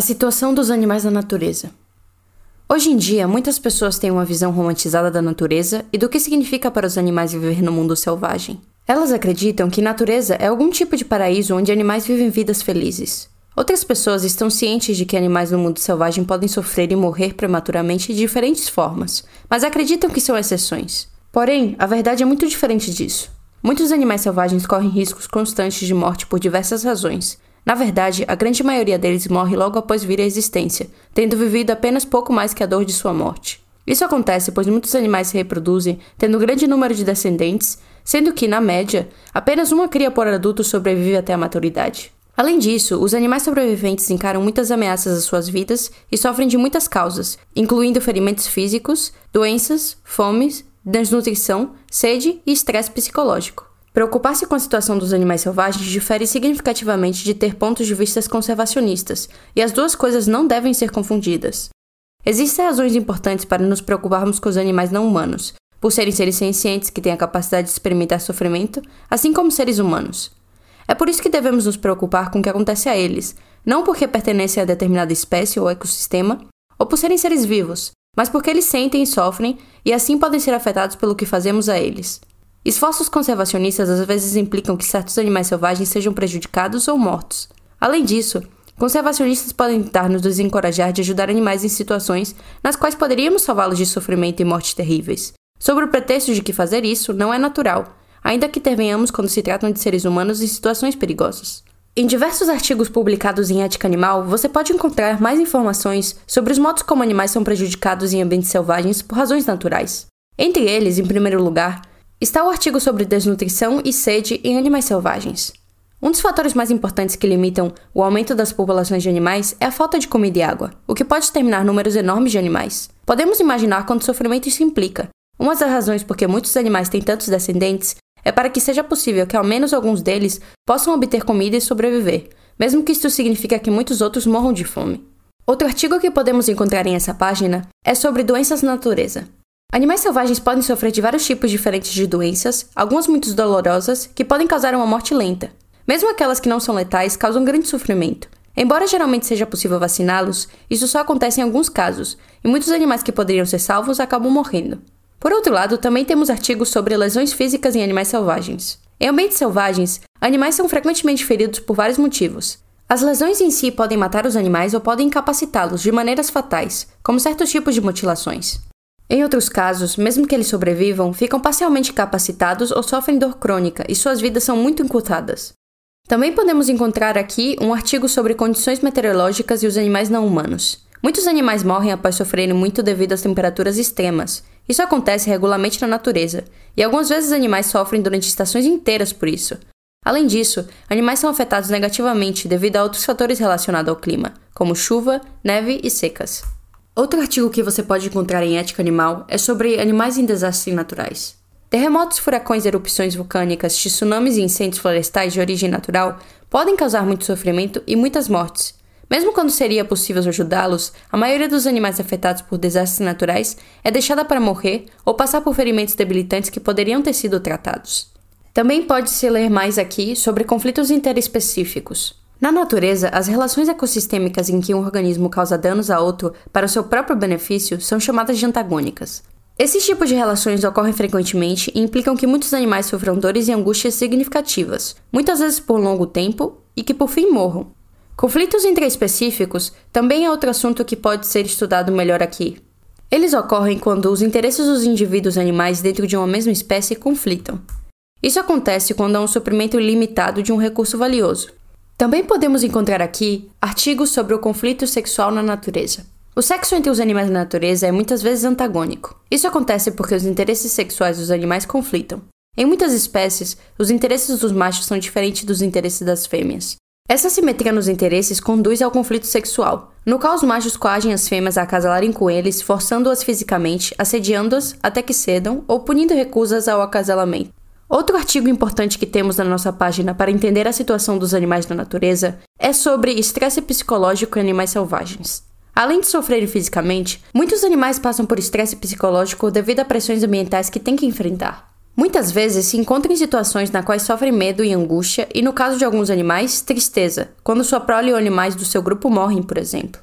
A situação dos animais na natureza. Hoje em dia, muitas pessoas têm uma visão romantizada da natureza e do que significa para os animais viver no mundo selvagem. Elas acreditam que natureza é algum tipo de paraíso onde animais vivem vidas felizes. Outras pessoas estão cientes de que animais no mundo selvagem podem sofrer e morrer prematuramente de diferentes formas, mas acreditam que são exceções. Porém, a verdade é muito diferente disso. Muitos animais selvagens correm riscos constantes de morte por diversas razões, na verdade, a grande maioria deles morre logo após vir à existência, tendo vivido apenas pouco mais que a dor de sua morte. Isso acontece pois muitos animais se reproduzem, tendo um grande número de descendentes, sendo que, na média, apenas uma cria por adulto sobrevive até a maturidade. Além disso, os animais sobreviventes encaram muitas ameaças às suas vidas e sofrem de muitas causas, incluindo ferimentos físicos, doenças, fomes, desnutrição, sede e estresse psicológico. Preocupar-se com a situação dos animais selvagens difere significativamente de ter pontos de vista conservacionistas, e as duas coisas não devem ser confundidas. Existem razões importantes para nos preocuparmos com os animais não humanos, por serem seres sencientes que têm a capacidade de experimentar sofrimento, assim como seres humanos. É por isso que devemos nos preocupar com o que acontece a eles, não porque pertencem a determinada espécie ou ecossistema, ou por serem seres vivos, mas porque eles sentem e sofrem e assim podem ser afetados pelo que fazemos a eles. Esforços conservacionistas às vezes implicam que certos animais selvagens sejam prejudicados ou mortos. Além disso, conservacionistas podem tentar nos desencorajar de ajudar animais em situações nas quais poderíamos salvá-los de sofrimento e morte terríveis, sob o pretexto de que fazer isso não é natural, ainda que intervenhamos quando se tratam de seres humanos em situações perigosas. Em diversos artigos publicados em Ética Animal, você pode encontrar mais informações sobre os modos como animais são prejudicados em ambientes selvagens por razões naturais. Entre eles, em primeiro lugar, está o artigo sobre desnutrição e sede em animais selvagens. Um dos fatores mais importantes que limitam o aumento das populações de animais é a falta de comida e água, o que pode determinar números enormes de animais. Podemos imaginar quanto sofrimento isso implica. Uma das razões por que muitos animais têm tantos descendentes é para que seja possível que ao menos alguns deles possam obter comida e sobreviver, mesmo que isto signifique que muitos outros morram de fome. Outro artigo que podemos encontrar em essa página é sobre doenças na natureza. Animais selvagens podem sofrer de vários tipos diferentes de doenças, algumas muito dolorosas, que podem causar uma morte lenta. Mesmo aquelas que não são letais causam grande sofrimento. Embora geralmente seja possível vaciná-los, isso só acontece em alguns casos, e muitos animais que poderiam ser salvos acabam morrendo. Por outro lado, também temos artigos sobre lesões físicas em animais selvagens. Em ambientes selvagens, animais são frequentemente feridos por vários motivos. As lesões em si podem matar os animais ou podem incapacitá-los de maneiras fatais, como certos tipos de mutilações. Em outros casos, mesmo que eles sobrevivam, ficam parcialmente capacitados ou sofrem dor crônica e suas vidas são muito encurtadas. Também podemos encontrar aqui um artigo sobre condições meteorológicas e os animais não humanos. Muitos animais morrem após sofrerem muito devido às temperaturas extremas. Isso acontece regularmente na natureza, e algumas vezes animais sofrem durante estações inteiras por isso. Além disso, animais são afetados negativamente devido a outros fatores relacionados ao clima, como chuva, neve e secas. Outro artigo que você pode encontrar em Ética Animal é sobre animais em desastres naturais. Terremotos, furacões, erupções vulcânicas, tsunamis e incêndios florestais de origem natural podem causar muito sofrimento e muitas mortes. Mesmo quando seria possível ajudá-los, a maioria dos animais afetados por desastres naturais é deixada para morrer ou passar por ferimentos debilitantes que poderiam ter sido tratados. Também pode-se ler mais aqui sobre conflitos interespecíficos. Na natureza, as relações ecossistêmicas em que um organismo causa danos a outro para o seu próprio benefício são chamadas de antagônicas. Esses tipos de relações ocorrem frequentemente e implicam que muitos animais sofram dores e angústias significativas, muitas vezes por longo tempo, e que por fim morram. Conflitos intraespecíficos também é outro assunto que pode ser estudado melhor aqui. Eles ocorrem quando os interesses dos indivíduos animais dentro de uma mesma espécie conflitam. Isso acontece quando há um suprimento limitado de um recurso valioso. Também podemos encontrar aqui artigos sobre o conflito sexual na natureza. O sexo entre os animais na natureza é muitas vezes antagônico. Isso acontece porque os interesses sexuais dos animais conflitam. Em muitas espécies, os interesses dos machos são diferentes dos interesses das fêmeas. Essa simetria nos interesses conduz ao conflito sexual, no qual os machos coagem as fêmeas a acasalarem com eles, forçando-as fisicamente, assediando-as até que cedam ou punindo recusas ao acasalamento. Outro artigo importante que temos na nossa página para entender a situação dos animais na natureza é sobre estresse psicológico em animais selvagens. Além de sofrerem fisicamente, muitos animais passam por estresse psicológico devido a pressões ambientais que têm que enfrentar. Muitas vezes se encontra em situações na quais sofrem medo e angústia, e no caso de alguns animais, tristeza, quando sua prole ou animais do seu grupo morrem, por exemplo.